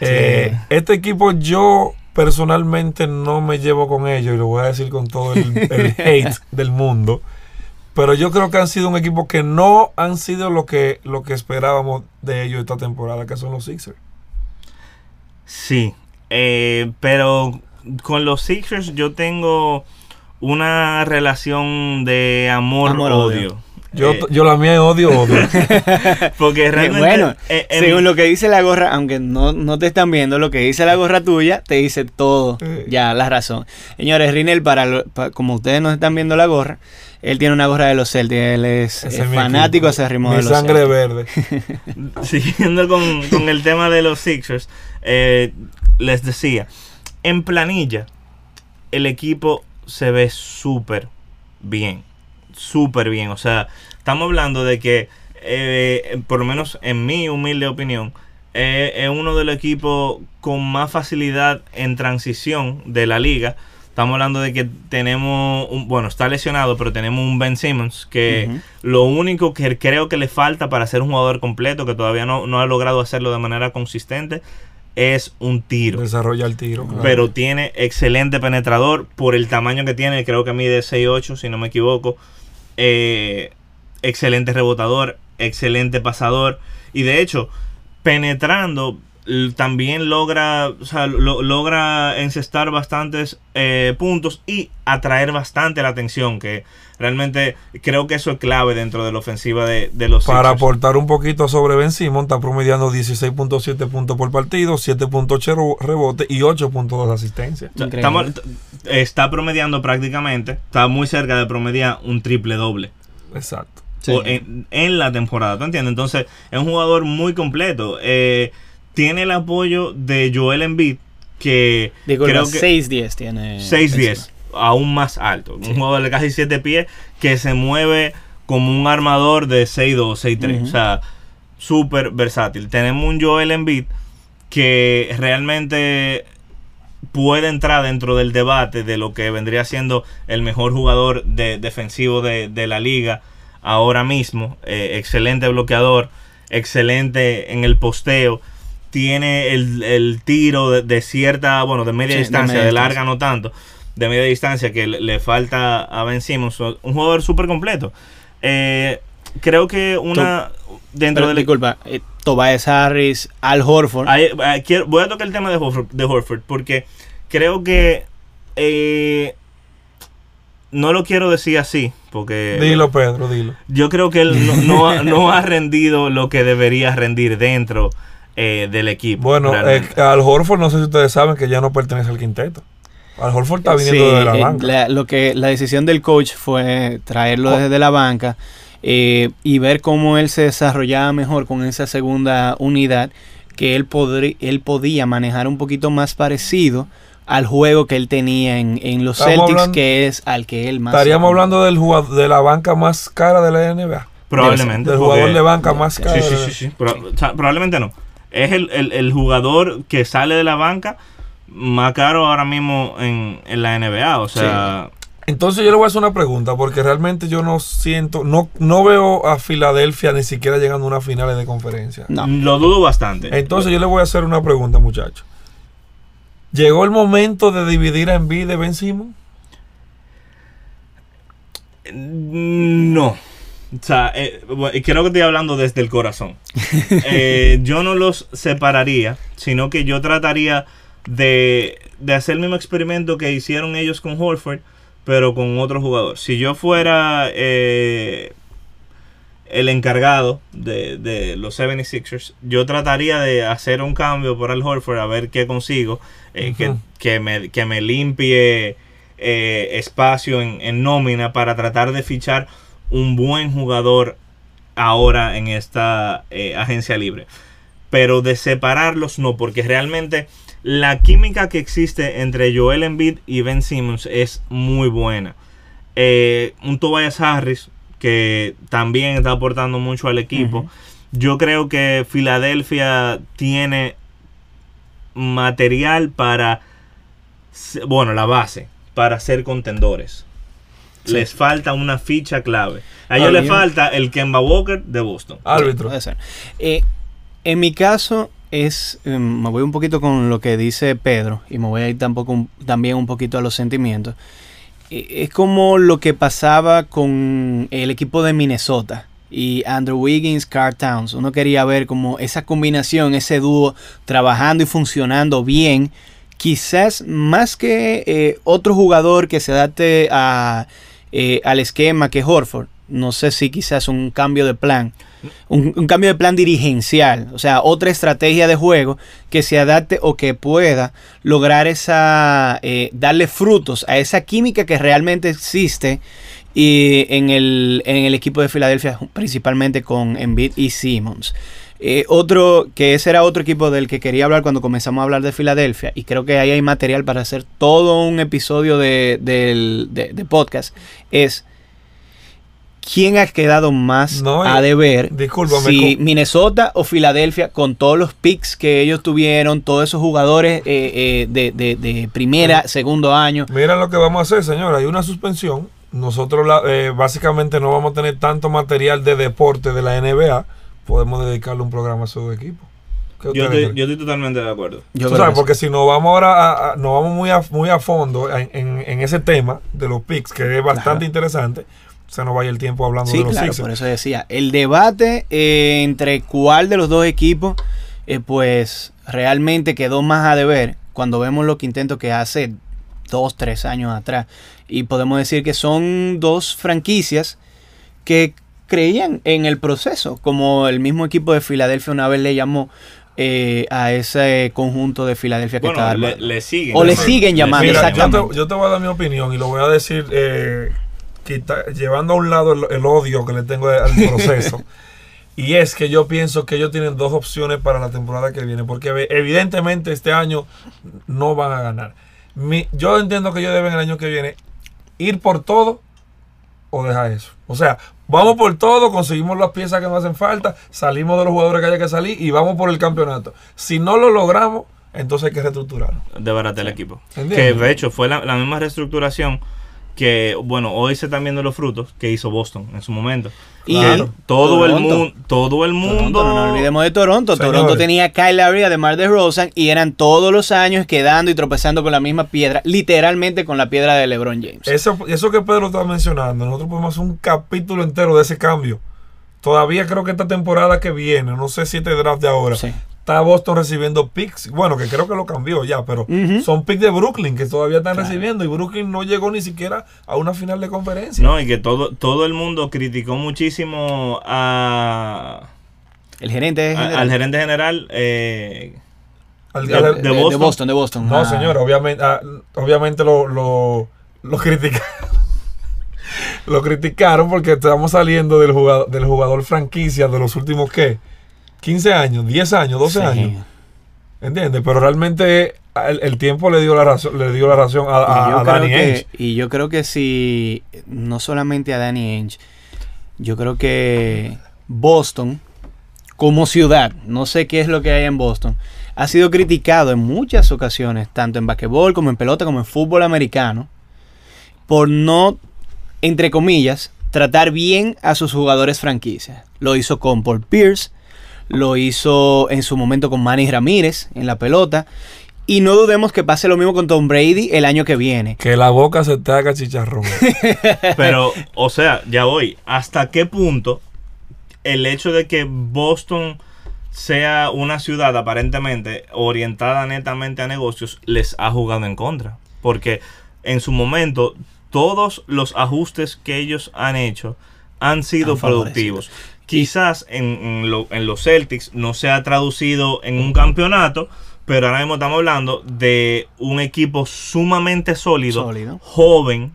Eh, este equipo yo personalmente no me llevo con ellos y lo voy a decir con todo el, el hate del mundo. Pero yo creo que han sido un equipo que no han sido lo que, lo que esperábamos de ellos esta temporada, que son los Sixers. Sí, eh, pero con los Sixers yo tengo una relación de amor-odio. Amor-odio. Yo, Eh, yo la mía es odio, odio. porque realmente... bueno, eh, en- según lo que dice la gorra, aunque no, no te están viendo, lo que dice la gorra tuya te dice todo, ya la razón. Señores, Rinel, para, lo- como ustedes no están viendo la gorra, Él tiene una gorra de los Celtics, él es, eh, es fanático acérrimo Mi de los sangre Celtics. verde. Siguiendo con, con el tema de los Sixers, eh, les decía, en planilla, el equipo se ve súper bien. Súper bien. O sea, estamos hablando de que, eh, por lo menos en mi humilde opinión, eh, es uno de los equipos con más facilidad en transición de la liga. Estamos hablando de que tenemos, un, bueno, está lesionado, pero tenemos un Ben Simmons que lo único que creo que le falta para ser un jugador completo, que todavía no, no ha logrado hacerlo de manera consistente, es un tiro. Desarrolla el tiro. claro. Pero tiene excelente penetrador por el tamaño que tiene, creo que mide 6'8 si no me equivoco. Eh, excelente rebotador, excelente pasador. Y de hecho, penetrando, también logra, o sea, lo- logra encestar bastantes eh, puntos y atraer bastante la atención, que realmente creo que eso es clave dentro de la ofensiva de, de los Para Sixers. aportar un poquito sobre Ben Simon, está promediando 16.7 puntos por partido, 7.8 rebote y 8.2 asistencia. O sea, Increíble. estamos- está promediando prácticamente, está muy cerca de promediar un triple doble. Exacto. Sí. o en, en la temporada, ¿tú entiendes? Entonces, es un jugador muy completo. Eh, tiene el apoyo de Joel Embiid, que Digo, creo los que 6'10 tiene. 6'10, encima. aún más alto. Un jugador de casi 7 pies que se mueve como un armador de 6'2, 6'3. Ujú. O sea, súper versátil. Tenemos un Joel Embiid que realmente puede entrar dentro del debate de lo que vendría siendo el mejor jugador de, defensivo de, de la liga ahora mismo. Eh, excelente bloqueador, excelente en el posteo. Tiene el, el tiro de, de cierta, bueno, de media Sí, de distancia, de, larga distancia. no tanto, de media distancia que le, le falta a Ben Simmons. Un jugador súper completo. Eh, creo que una... Dentro Pero, del disculpa, eh, Tobias Harris, Al Horford. Ahí- ahí quiero- voy a tocar el tema de Horford, de Horford porque creo que eh, no lo quiero decir así porque Dilo, Pedro, dilo. yo creo que él no, no ha, no ha rendido lo que debería rendir dentro eh, del equipo. Bueno, eh, al Horford, no sé si ustedes saben que ya no pertenece al quinteto. Al Horford está viniendo Sí, de la eh, banca. la- lo que, la decisión del coach fue traerlo Co- desde la banca eh, y ver cómo él se desarrollaba mejor con esa segunda unidad que él, él podía manejar un poquito más parecido al juego que él tenía en, en los Estamos Celtics, hablando- que es al que él más... Estaríamos hablando del jugador, de la banca más cara de la NBA. probablemente. Del porque- jugador de banca más cara. Sí, sí, sí, sí. Pro- o sea, probablemente no. Es el, el- el jugador que sale de la banca más caro ahora mismo en, en la NBA. O sea, Entonces yo le voy a hacer una pregunta, porque realmente yo no siento, no, no veo a Filadelfia ni siquiera llegando a unas finales de conferencia. No. lo dudo bastante. Entonces yo le voy a hacer una pregunta, muchachos. ¿Llegó el momento de dividir a Embiid de Ben Simmons? No. O sea, eh, bueno, y creo que estoy hablando desde el corazón. Eh, yo no los separaría, sino que yo trataría de, de hacer el mismo experimento que hicieron ellos con Horford, pero con otro jugador. Si yo fuera eh, el encargado de, de los 76ers, yo trataría de hacer un cambio por Al Horford a ver qué consigo, eh, que, que me, que me limpie eh, espacio en, en nómina para tratar de fichar un buen jugador ahora en esta agencia libre. Pero de separarlos no, porque realmente la química que existe entre Joel Embiid y Ben Simmons es muy buena. Eh, un Tobias Harris que también está aportando mucho al equipo. Yo creo que Filadelfia tiene material para, bueno, la base, para ser contendores. Sí. Les falta una ficha clave. A ellos les falta el Kemba Walker de Boston. Árbitro. Puede ser. Eh, en mi caso es, eh, me voy un poquito con lo que dice Pedro y me voy a ir también un poquito a los sentimientos. Eh, es como lo que pasaba con el equipo de Minnesota y Andrew Wiggins, Carl Towns. Uno quería ver como esa combinación, ese dúo trabajando y funcionando bien. Quizás más que eh, otro jugador que se adapte a, eh, al esquema que Horford. No sé si quizás un cambio de plan. Un, cambio de plan dirigencial. O sea, otra estrategia de juego que se adapte o que pueda lograr esa. eh, darle frutos a esa química que realmente existe Y en el, en el equipo de Filadelfia, principalmente con Embiid y Simmons. Eh, otro, que ese era otro equipo del que quería hablar cuando comenzamos a hablar de Filadelfia, y creo que ahí hay material para hacer todo un episodio de- de podcast, es quién ha quedado más No, a deber, discúlpame, si Minnesota o Filadelfia, con todos los picks que ellos tuvieron, todos esos jugadores eh, eh, de, de- de primera, segundo año. Mira lo que vamos a hacer, señora. Hay una suspensión. Nosotros la- eh, básicamente no vamos a tener tanto material de deporte de la NBA. Podemos dedicarle un programa a su equipo. ¿Qué Yo estoy, creen? yo estoy totalmente de acuerdo. Yo Tú sabes, porque si nos vamos ahora a, a- nos vamos muy a, muy a fondo en, en- en ese tema de los picks, que es bastante interesante, se nos vaya el tiempo hablando Sí, de los claro, Sixers. por eso decía, el debate eh, entre cuál de los dos equipos, eh, pues realmente quedó más a deber cuando vemos los quintentos que hace dos, tres años atrás. Y podemos decir que son dos franquicias que creían en el proceso, como el mismo equipo de Filadelfia una vez le llamó eh, a ese conjunto de Filadelfia que estaba Bueno, le, armando. le siguen. O le siguen llamando, Mira, yo exactamente. te, yo te voy a dar mi opinión y lo voy a decir eh, quita- llevando a un lado el, el odio que le tengo al proceso. y es que yo pienso que ellos tienen dos opciones para la temporada que viene, porque evidentemente este año no van a ganar. Mi- yo entiendo que ellos deben el año que viene ir por todo o dejar eso. O sea, vamos por todo, conseguimos las piezas que nos hacen falta, salimos de los jugadores que haya que salir y vamos por el campeonato. Si no lo logramos, entonces hay que reestructurarlo. de barata el equipo. ¿Entiendes? Que de hecho fue la, la misma reestructuración que, bueno, hoy se están viendo los frutos que hizo Boston en su momento. Y Que todo el Toronto. mundo, todo el mundo. Toronto, no nos olvidemos de Toronto. Toronto tenía a Kyle Lowry, además de Rosen, y eran todos los años quedando y tropezando con la misma piedra, literalmente con la piedra de LeBron James. Eso, eso que Pedro está mencionando, nosotros podemos hacer un capítulo entero de ese cambio. Todavía creo que esta temporada que viene, no sé si este draft de ahora, Sí. Está Boston recibiendo picks. Bueno, que creo que lo cambió ya, pero son picks de Brooklyn que todavía están recibiendo y Brooklyn no llegó ni siquiera a una final de conferencia. No, y que todo, todo el mundo criticó muchísimo a, El gerente a- general. al gerente general. eh, Al- de- al- de de, Boston. Boston. de Boston. no, Ah. señor, obviamente, ah, obviamente lo, lo, lo criticaron. lo criticaron porque estamos saliendo del jugador, del jugador franquicia de los últimos, ¿qué? 15 años, 10 años, 12 Sí. años. ¿Entiendes? Pero realmente el, el tiempo le dio la razón, le dio la razón a, Danny que- Ainge. Y yo creo que si, no solamente a Danny Ainge, yo creo que Boston, como ciudad, no sé qué es lo que hay en Boston, ha sido criticado en muchas ocasiones, tanto en basquetbol como en pelota, como en fútbol americano, por no, entre comillas, tratar bien a sus jugadores franquicias. Lo hizo con Paul Pierce, lo hizo en su momento con Manny Ramírez en la pelota. Y no dudemos que pase lo mismo con Tom Brady el año que viene. Que la boca se te haga chicharrón. Pero, o sea, ya voy. ¿Hasta qué punto el hecho de que Boston sea una ciudad aparentemente orientada netamente a negocios les ha jugado en contra? Porque en su momento todos los ajustes que ellos han hecho han sido Han favorecido. Quizás en, en lo- en los Celtics no se ha traducido en un campeonato, pero ahora mismo estamos hablando de un equipo sumamente sólido, Sólido. joven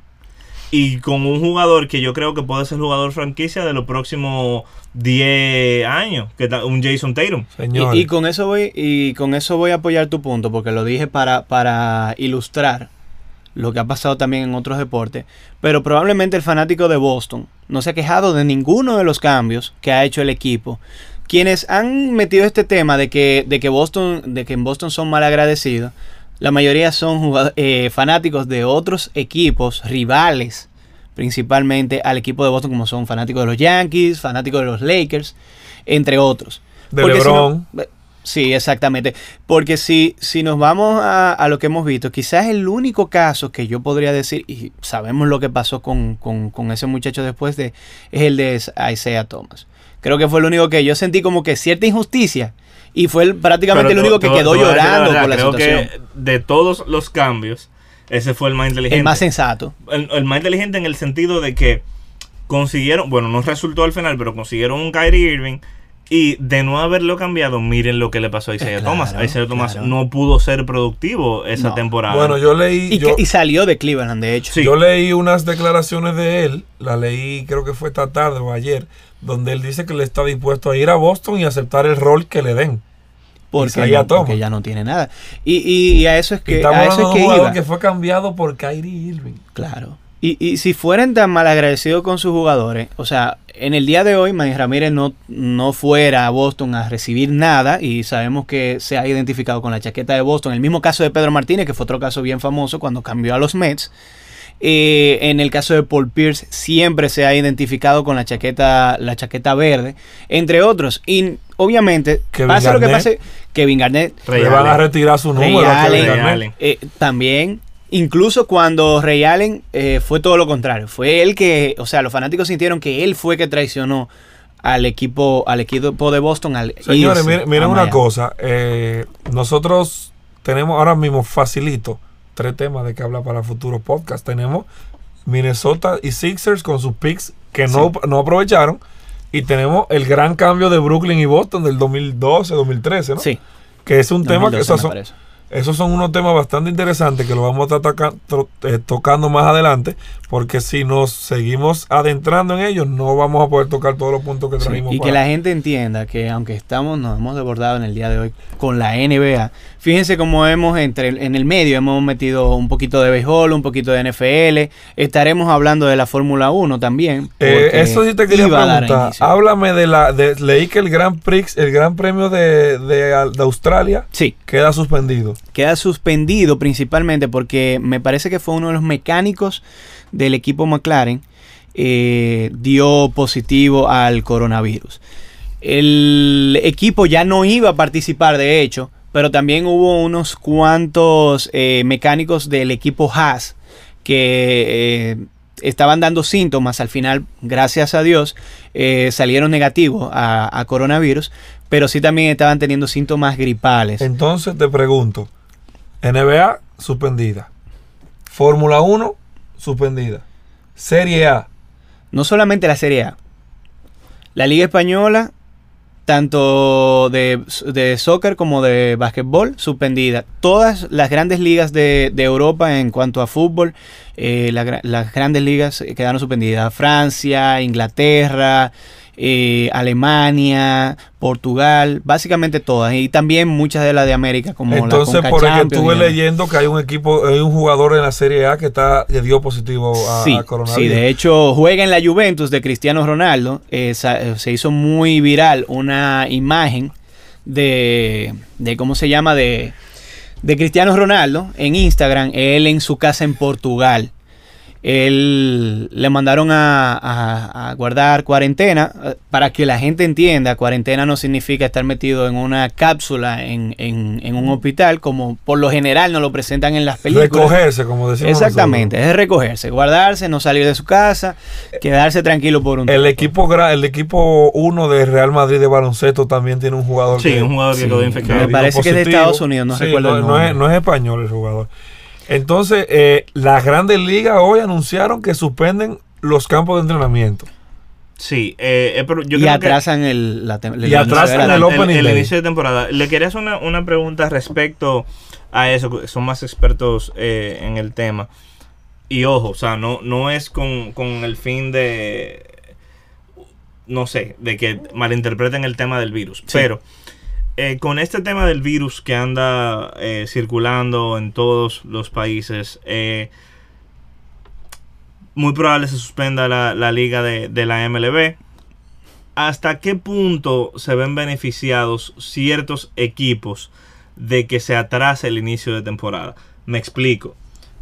y con un jugador que yo creo que puede ser jugador franquicia de los próximos 10 años, que un Jason Tatum. Señor. Y, y con eso voy y con eso voy a apoyar tu punto porque lo dije para, para ilustrar lo que ha pasado también en otros deportes, pero probablemente el fanático de Boston no se ha quejado de ninguno de los cambios que ha hecho el equipo. Quienes han metido este tema de que, de que Boston, de que en Boston son mal agradecidos, la mayoría son eh, fanáticos de otros equipos rivales, principalmente al equipo de Boston, como son fanáticos de los Yankees, fanáticos de los Lakers, entre otros. De Porque si LeBron. no- sí, exactamente. Porque si, si nos vamos a, a lo que hemos visto, quizás el único caso que yo podría decir, y sabemos lo que pasó con, con- con ese muchacho después de, es el de Isaiah Thomas. Creo que fue el único que yo sentí como que cierta injusticia. Y fue el- prácticamente Pero el único que quedó llorando verdad, por la creo situación. que de todos los cambios, ese fue el más inteligente. El más sensato. el, el más inteligente en el sentido de que consiguieron, bueno, no resultó al final, pero consiguieron un Kyrie Irving Y de no haberlo cambiado, miren lo que le pasó a Isaiah Eh, claro, Thomas. Isaiah Thomas claro. no pudo ser productivo esa No. temporada. Bueno, yo leí. Y, yo, que- y salió de Cleveland, de hecho. Sí. Yo leí unas declaraciones de él, la leí creo que fue esta tarde o ayer, donde él dice que le está dispuesto a ir a Boston y aceptar el rol que le den. porque, Isaiah no, porque ya no tiene nada. Y, y- y a eso es Y que, estamos a eso hablando es de que iba. que fue cambiado por Kyrie Irving. Claro. Y, y si fueran tan malagradecidos con sus jugadores, o sea, en el día de hoy, Manny Ramírez no, no fuera a Boston a recibir nada y sabemos que se ha identificado con la chaqueta de Boston. El mismo caso de Pedro Martínez, que fue otro caso bien famoso cuando cambió a los Mets. Eh, en el caso de Paul Pierce, siempre se ha identificado con la chaqueta, la chaqueta verde, entre otros. Y obviamente, Kevin pase lo que pase, Kevin Garnett le van a retirar su número. Allen. Allen. eh, también, incluso cuando Ray Allen eh, fue todo lo contrario. Fue él que, o sea, los fanáticos sintieron que él fue que traicionó al equipo, al equipo de Boston. Al Señores, irse miren, una cosa. eh, nosotros tenemos ahora mismo facilito tres temas de que hablar para futuros podcast. Tenemos Minnesota y Sixers con sus picks que no, no aprovecharon. Y tenemos el gran cambio de Brooklyn y Boston del 2012, 2013, ¿no? Sí, Que es un tema que 2012 esos me son, parece. Esos son unos temas bastante interesantes que lo vamos a estar eh, tocando más adelante. Porque si nos seguimos adentrando en ellos, no vamos a poder tocar todos los puntos que Sí, trajimos. y que la gente entienda que aunque estamos, nos hemos desbordado en el día de hoy con la NBA, fíjense cómo hemos entre en el medio hemos metido un poquito de béisbol, un poquito de NFL, estaremos hablando de la Fórmula 1 también. Eh, eso sí te quería preguntar. Háblame de la. De, leí que el Gran Prix, el Gran Premio de, de- de Australia Sí, queda suspendido. queda suspendido principalmente porque me parece que fue uno de los mecánicos del equipo McLaren eh, dio positivo al coronavirus. El equipo ya no iba a participar de hecho, pero también hubo unos cuantos eh, mecánicos del equipo Haas que eh, estaban dando síntomas al final, gracias a Dios, salieron negativos a coronavirus, pero sí también estaban teniendo síntomas gripales. Entonces te pregunto: NBA suspendida. Fórmula 1 suspendida. Serie A. no solamente la Serie A, la Liga Española, tanto de, de soccer como de básquetbol, suspendida. Todas las grandes ligas de, de Europa en cuanto a fútbol, eh, las grandes ligas quedaron suspendidas. Francia, Inglaterra, eh, Alemania, Portugal, básicamente todas. Y también muchas de las de América, como Entonces, la Conca por ejemplo, estuve y leyendo que hay un equipo, hay un jugador en la Serie A que está que dio positivo a, Sí, a coronavirus. sí, de hecho juega en la Juventus de Cristiano Ronaldo. Eh, se hizo muy viral una imagen de, de ¿cómo se llama? De, de Cristiano Ronaldo en Instagram, él en su casa en Portugal. Él le mandaron a, a- a guardar cuarentena eh, para que la gente entienda. Cuarentena no significa estar metido en una cápsula en, en- en un hospital, como por lo general nos lo presentan en las películas. Recogerse, como decimos. Exactamente, es recogerse, guardarse, no salir de su casa, quedarse tranquilo por un El tiempo. equipo gra- el equipo 1 de Real Madrid de baloncesto también tiene un jugador Sí, que, un jugador que Sí, quedó me infectado. dio parece que es de. Estados Unidos, no Sí, recuerdo el no, nombre. es, no es español el jugador. Entonces, eh, las grandes ligas hoy anunciaron que suspenden los campos de entrenamiento. Sí, eh, eh, pero yo y creo atrasan el, la Y inicio atrasan el que tem- opening el, inicio de temporada. Le quería hacer una, una pregunta respecto a eso, que son más expertos eh, en el tema. Y ojo, o sea, no, no es con, con el fin de, no sé, de que malinterpreten el tema del virus. Pero eh, con este tema del virus que anda eh, circulando en todos los países, eh, muy probable se suspenda la, liga de, de la MLB. ¿Hasta qué punto se ven beneficiados ciertos equipos de que se atrase el inicio de temporada? Me explico.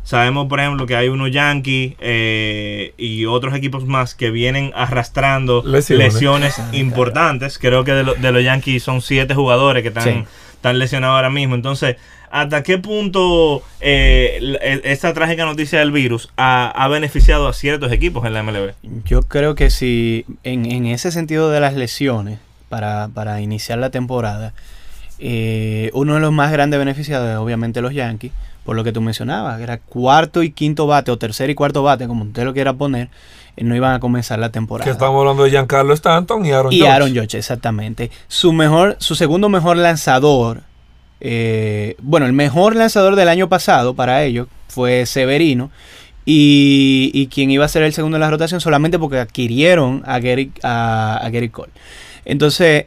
Sabemos, por ejemplo, que hay unos Yankees eh, y otros equipos más que vienen arrastrando Lesiones. lesiones, importantes. Creo que de, lo- de los Yankees son siete jugadores que están, Sí. están lesionados ahora mismo. Entonces, ¿hasta qué punto eh, e- esta trágica noticia del virus ha, ha beneficiado a ciertos equipos en la MLB? Yo creo que si en, en ese sentido de las lesiones, para, para iniciar la temporada, Eh, uno de los más grandes beneficiados es obviamente los Yankees, por lo que tú mencionabas, era cuarto y quinto bate o tercer y cuarto bate, como usted lo quiera poner, eh, no iban a comenzar la temporada. Que estamos hablando de Giancarlo Stanton y Aaron y Judge. Aaron Judge, exactamente. Su mejor, su segundo mejor lanzador, eh, bueno, el mejor lanzador del año pasado para ellos fue Severino. Y, y quien iba a ser el segundo en la rotación solamente porque adquirieron a Gary, a, a Gary Cole. Entonces,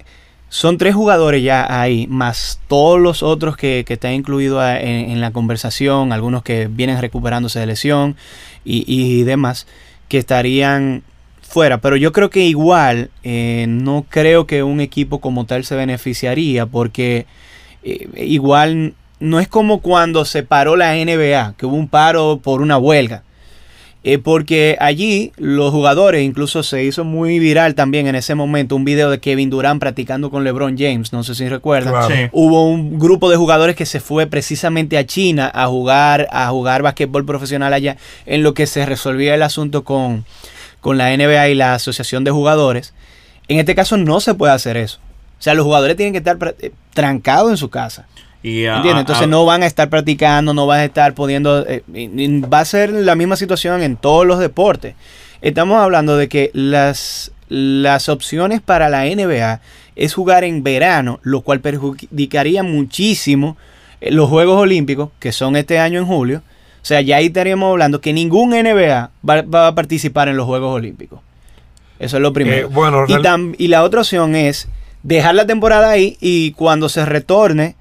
son tres jugadores ya ahí, más todos los otros que, que están incluidos en, en la conversación, algunos que vienen recuperándose de lesión y, y demás, que estarían fuera. Pero yo creo que igual, eh, no creo que un equipo como tal se beneficiaría, porque eh, igual no es como cuando se paró la NBA, que hubo un paro por una huelga. Eh, porque allí los jugadores, incluso se hizo muy viral también en ese momento un video de Kevin Durant practicando con LeBron James, no sé si recuerdan. Claro. Sí. Hubo un grupo de jugadores que se fue precisamente a China a jugar, a jugar basquetbol profesional allá, en lo que se resolvía el asunto con, con la NBA y la Asociación de Jugadores. En este caso no se puede hacer eso. O sea, los jugadores tienen que estar eh, trancados en su casa. Y, ah, ¿Entiendes? ah, Entonces ah, no van a estar practicando, no van a estar pudiendo... eh, va a ser la misma situación en todos los deportes. Estamos hablando de que las, las opciones para la NBA es jugar en verano, lo cual perjudicaría muchísimo eh, los Juegos Olímpicos, que son este año en julio. O sea, ya ahí estaríamos hablando que ningún NBA va, va a participar en los Juegos Olímpicos. Eso es lo primero. Eh, bueno, Y, real- tam- y la otra opción es dejar la temporada ahí y cuando se retorne,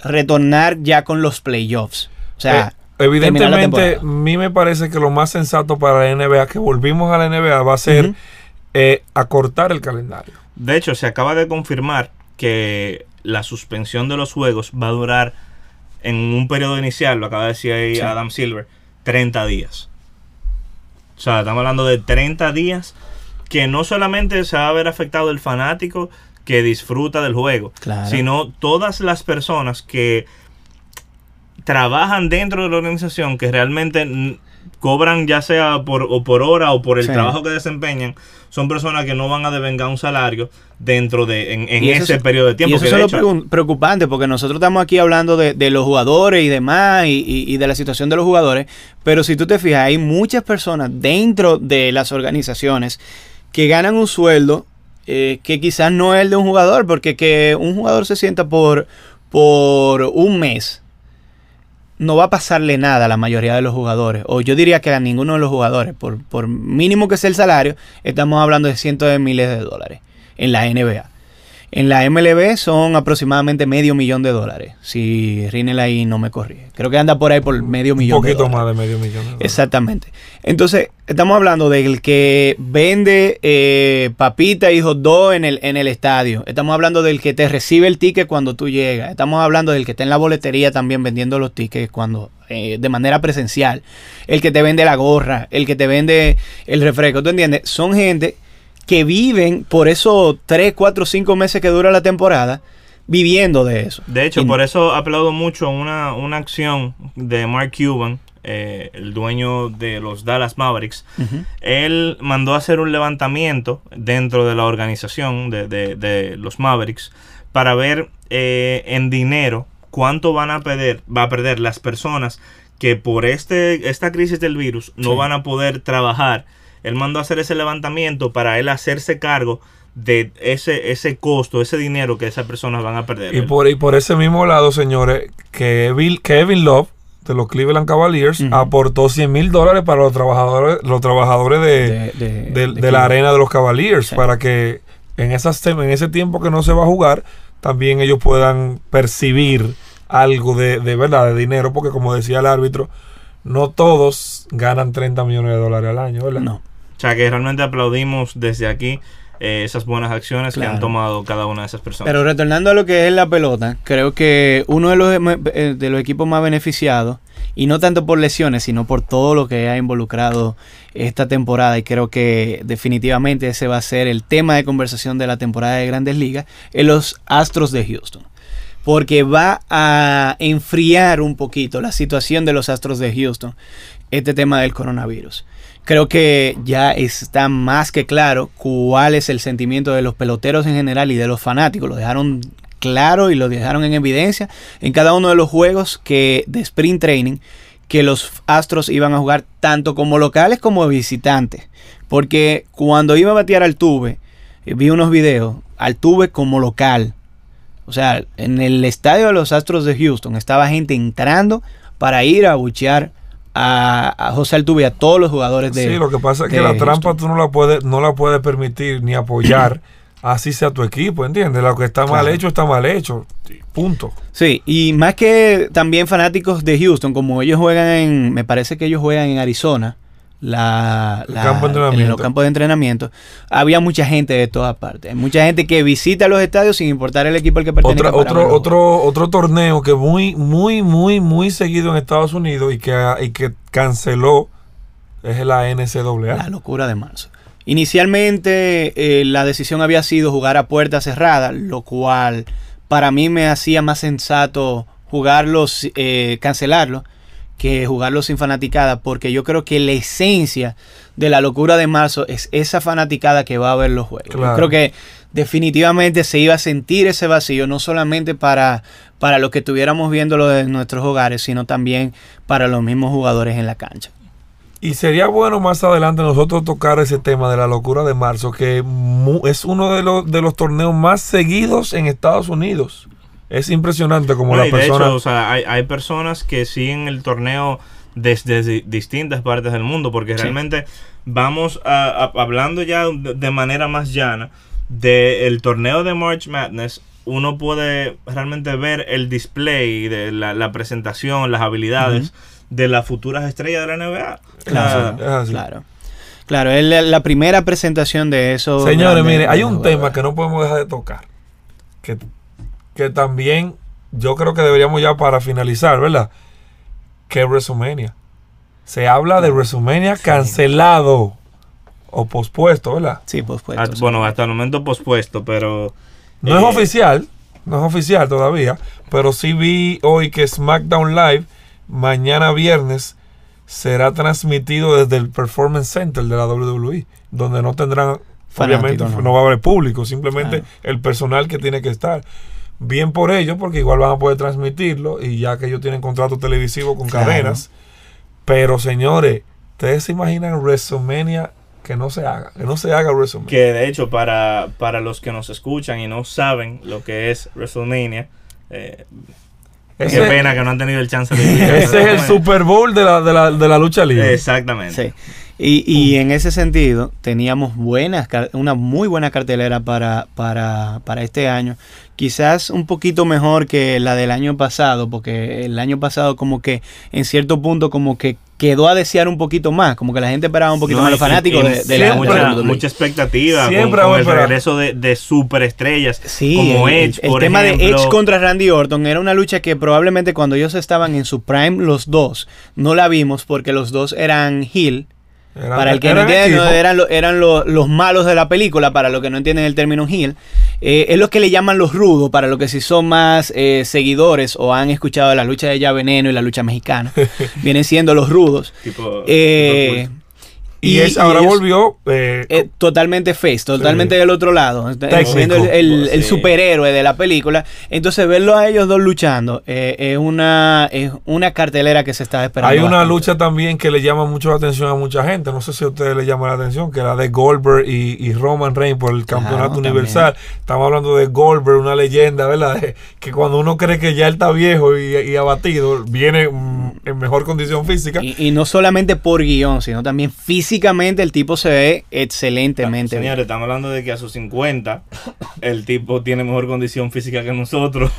retornar ya con los playoffs. O sea, Eh, evidentemente, a mí me parece que lo más sensato para la NBA, que volvimos a la NBA, va a ser eh, acortar el calendario. De hecho, se acaba de confirmar que la suspensión de los juegos va a durar en un periodo inicial, lo acaba de decir ahí Sí. Adam Silver, 30 días. O sea, estamos hablando de 30 días que no solamente se va a ver afectado el fanático que disfruta del juego, Claro. sino todas las personas que trabajan dentro de la organización que realmente cobran ya sea por o por hora o por el Sí. trabajo que desempeñan son personas que no van a devengar un salario dentro de en, ese es- periodo de tiempo Y eso que es lo preocupante porque nosotros estamos aquí hablando de, de los jugadores y demás y, y- y de la situación de los jugadores, pero si tú te fijas, hay muchas personas dentro de las organizaciones que ganan un sueldo eh, que quizás no es el de un jugador, porque que un jugador se sienta por, por un mes no va a pasarle nada a la mayoría de los jugadores, o yo diría que a ninguno de los jugadores, por, por mínimo que sea el salario, estamos hablando de cientos de miles de dólares en la NBA. En la MLB son aproximadamente medio millón de dólares, si Rinel ahí no me corrige. Creo que anda por ahí por medio Un millón de poquito dólares. más de medio millón. de dólares. Exactamente. Entonces, estamos hablando del que vende eh, papita y hot dog en el, en el estadio. Estamos hablando del que te recibe el ticket cuando tú llegas. Estamos hablando del que está en la boletería también vendiendo los tickets cuando eh, de manera presencial. El que te vende la gorra, el que te vende el refresco. ¿Tú entiendes? Son gente que viven por esos 3, 4, 5 meses que dura la temporada viviendo de eso. De hecho, Y- por eso aplaudo mucho una, una acción de Mark Cuban, eh, el dueño de los Dallas Mavericks. Él mandó a hacer un levantamiento dentro de la organización de, de- de los Mavericks para ver eh, en dinero cuánto van a perder, va a perder las personas que por este, esta crisis del virus no Sí. van a poder trabajar. Él mandó a hacer ese levantamiento para él hacerse cargo de ese, ese costo, ese dinero que esas personas van a perder. Y por, y por ese mismo lado, señores, Kevin, Kevin Love de los Cleveland Cavaliers aportó 100 mil dólares para los trabajadores, los trabajadores de, De- de- de- de de la arena de los Cavaliers Sí. para que en, esas, en ese tiempo que no se va a jugar, también ellos puedan percibir algo de, de verdad, de dinero, porque como decía el árbitro, no todos ganan 30 millones de dólares al año, ¿verdad? No. O sea que realmente aplaudimos desde aquí eh, esas buenas acciones que han tomado cada una de esas personas. Pero retornando a lo que es la pelota, creo que uno de los, eh, de los equipos más beneficiados, y no tanto por lesiones, sino por todo lo que ha involucrado esta temporada, y creo que definitivamente ese va a ser el tema de conversación de la temporada de Grandes Ligas, es los Astros de Houston. Porque va a enfriar un poquito la situación de los Astros de Houston, este tema del coronavirus. Creo que ya está más que claro cuál es el sentimiento de los peloteros en general y de los fanáticos. Lo dejaron claro y lo dejaron en evidencia en cada uno de los juegos que de sprint training que los Astros iban a jugar tanto como locales como visitantes. Porque cuando iba a batear al tuve, eh, vi unos videos, al tuve como local. O sea, en el estadio de los Astros de Houston estaba gente entrando para ir a buchear a, José Altuve y a todos los jugadores de Sí, lo que pasa es que la trampa tú no la puedes, no la puedes permitir ni apoyar. así sea tu equipo, ¿entiendes? Lo que está mal hecho está mal hecho. Punto. Sí, y más que también fanáticos de Houston, como ellos juegan en, me parece que ellos juegan en Arizona, la, en los campos de entrenamiento, había mucha gente de todas partes. Mucha gente que visita los estadios sin importar el equipo al que pertenece. otro, otro, otro torneo que muy, muy, muy, muy seguido en Estados Unidos y que, y que canceló es la NCAA. La locura de marzo. Inicialmente eh, la decisión había sido jugar a puerta cerrada, lo cual para mí me hacía más sensato jugarlos, eh, cancelarlo, que jugarlo sin fanaticada, porque yo creo que la esencia de la locura de marzo es esa fanaticada que va a ver los juegos. Yo creo que definitivamente se iba a sentir ese vacío, no solamente para, para los que estuviéramos viéndolo de nuestros hogares, sino también para los mismos jugadores en la cancha. Y sería bueno más adelante nosotros tocar ese tema de la locura de marzo, que es uno de los, de los torneos más seguidos en Estados Unidos. Es impresionante como la persona... De hecho, o sea, hay, hay, personas que siguen el torneo desde distintas partes del mundo, porque realmente vamos a, hablando ya de manera más llana del torneo de March Madness, uno puede realmente ver el display de la, presentación, las habilidades de las futuras estrellas de la NBA. Claro, claro. Claro, es la, primera presentación de eso. Señores, mire, hay un tema que no podemos dejar de tocar. Que, que también yo creo que deberíamos ya para finalizar, ¿verdad? Que es WrestleMania. Se habla de WrestleMania cancelado o pospuesto, ¿verdad? Sí, pospuesto. Bueno, hasta el momento pospuesto, pero... No es eh, oficial, no es oficial todavía, pero sí vi hoy que SmackDown Live mañana viernes será transmitido desde el Performance Center de la WWE, donde no tendrán, obviamente, no. va a haber público, simplemente el personal que tiene que estar. Bien por ello, porque igual van a poder transmitirlo y ya que ellos tienen contrato televisivo con cadenas. Pero señores, ustedes se imaginan WrestleMania que no se haga, que no se haga WrestleMania. Que de hecho, para, para los que nos escuchan y no saben lo que es WrestleMania, eh, Qué pena que no han tenido el chance de Ese es el Super Bowl de la, de la, de la lucha libre. Exactamente. Y, y en ese sentido, teníamos buenas, una muy buena cartelera para, para, para este año. Quizás un poquito mejor que la del año pasado, porque el año pasado como que en cierto punto como que quedó a desear un poquito más, como que la gente esperaba un poquito más los fanáticos de, la mucha, mucha expectativa siempre con, el regreso de, de superestrellas sí, como Edge. El, tema de Edge contra Randy Orton era una lucha que probablemente cuando ellos estaban en su prime los dos no la vimos porque los dos eran heel para el que no entiende, eran, eran los malos de la película, para los que no entienden el término heel. Eh, es lo que le llaman los rudos, para los que si son más eh, seguidores o han escuchado la lucha de Ya Veneno y la lucha mexicana. vienen siendo los rudos. Tipo, eh, y, ahora volvió eh, eh, totalmente face, totalmente del otro lado, siendo el, superhéroe de la película. Entonces verlo a ellos dos luchando eh, es una es una cartelera que se está esperando. Hay una lucha también que le llama mucho la atención a mucha gente. No sé si a ustedes le llama la atención, que era de Goldberg y, Roman Reigns por el campeonato universal. Estamos hablando de Goldberg, una leyenda, ¿verdad? que cuando uno cree que ya él está viejo y, abatido, viene mm, en mejor condición física. Y, no solamente por guion, sino también físico físicamente el tipo se ve excelentemente. Señores, estamos hablando de que a sus 50 el tipo tiene mejor condición física que nosotros.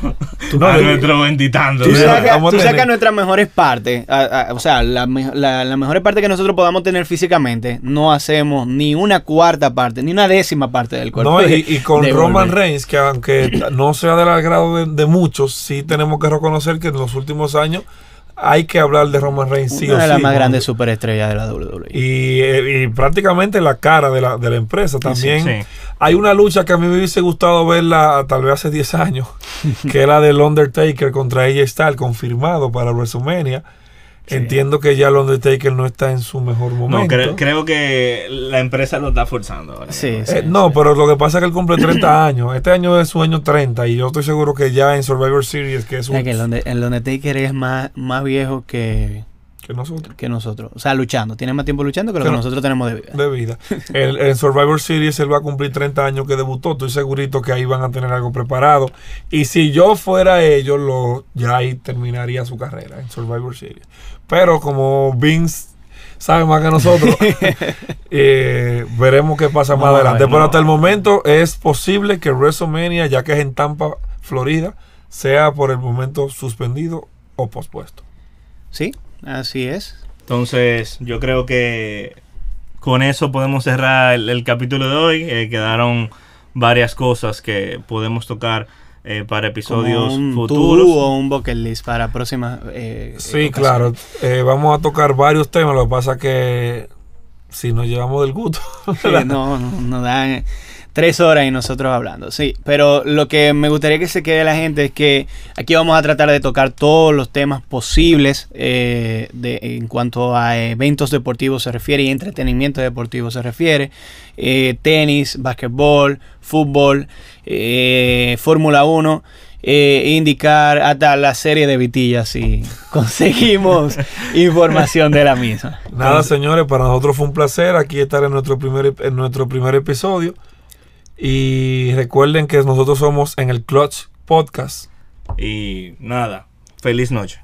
Tú a nuestro veintitantos. Tú, sacas nuestras mejores partes, o sea, las la, mejores partes que nosotros podamos tener físicamente, no hacemos ni una cuarta parte, ni una décima parte del cuerpo. No, y, con Roman Reigns, que aunque no sea del agrado de, de muchos, sí tenemos que reconocer que en los últimos años hay que hablar de Roman Reigns sí Una de las más grandes superestrellas de la WWE. Y, prácticamente la cara de la, de la empresa también. Hay una lucha que a mí me hubiese gustado verla tal vez hace 10 años, que era del Undertaker contra AJ Styles, confirmado para WrestleMania. Entiendo que ya el Undertaker no está en su mejor momento. No, cre- creo que la empresa lo está forzando ahora. Sí, sí. Eh, no, pero lo que pasa es que él cumple 30 años. Este año es su año 30 y yo estoy seguro que ya en Survivor Series, que es un... Es que el Undertaker es más, más viejo que, que nosotros. que nosotros. O sea, luchando. Tiene más tiempo luchando que lo que nosotros tenemos de vida. de vida. El, en Survivor Series él va a cumplir 30 años que debutó. Estoy segurito que ahí van a tener algo preparado. Y si yo fuera ellos, lo, ya ahí terminaría su carrera en Survivor Series. Pero como Vince sabe más que nosotros, eh, veremos qué pasa más adelante. Pero hasta el momento es posible que WrestleMania, ya que es en Tampa, Florida, sea por el momento suspendido o pospuesto. Sí, así es. Entonces, yo creo que con eso podemos cerrar el, el capítulo de hoy. Eh, quedaron varias cosas que podemos tocar eh, para episodios Como un futuros. o un bucket list para próximas. eh, Sí, claro. Eh, vamos a tocar varios temas. Lo que pasa es que si nos llevamos del gusto. No, no, nos dan tres horas y nosotros hablando, sí. Pero lo que me gustaría que se quede la gente es que aquí vamos a tratar de tocar todos los temas posibles eh, de, en cuanto a eventos deportivos se refiere y entretenimiento deportivo se refiere. Eh, tenis, basquetbol, fútbol, eh, Fórmula 1. eh, indicar hasta la serie de vitillas si conseguimos información de la misma. Nada, señores, para nosotros fue un placer aquí estar en nuestro primer, en nuestro primer episodio. Y recuerden que nosotros somos en el Clutch Podcast. Y nada, feliz noche.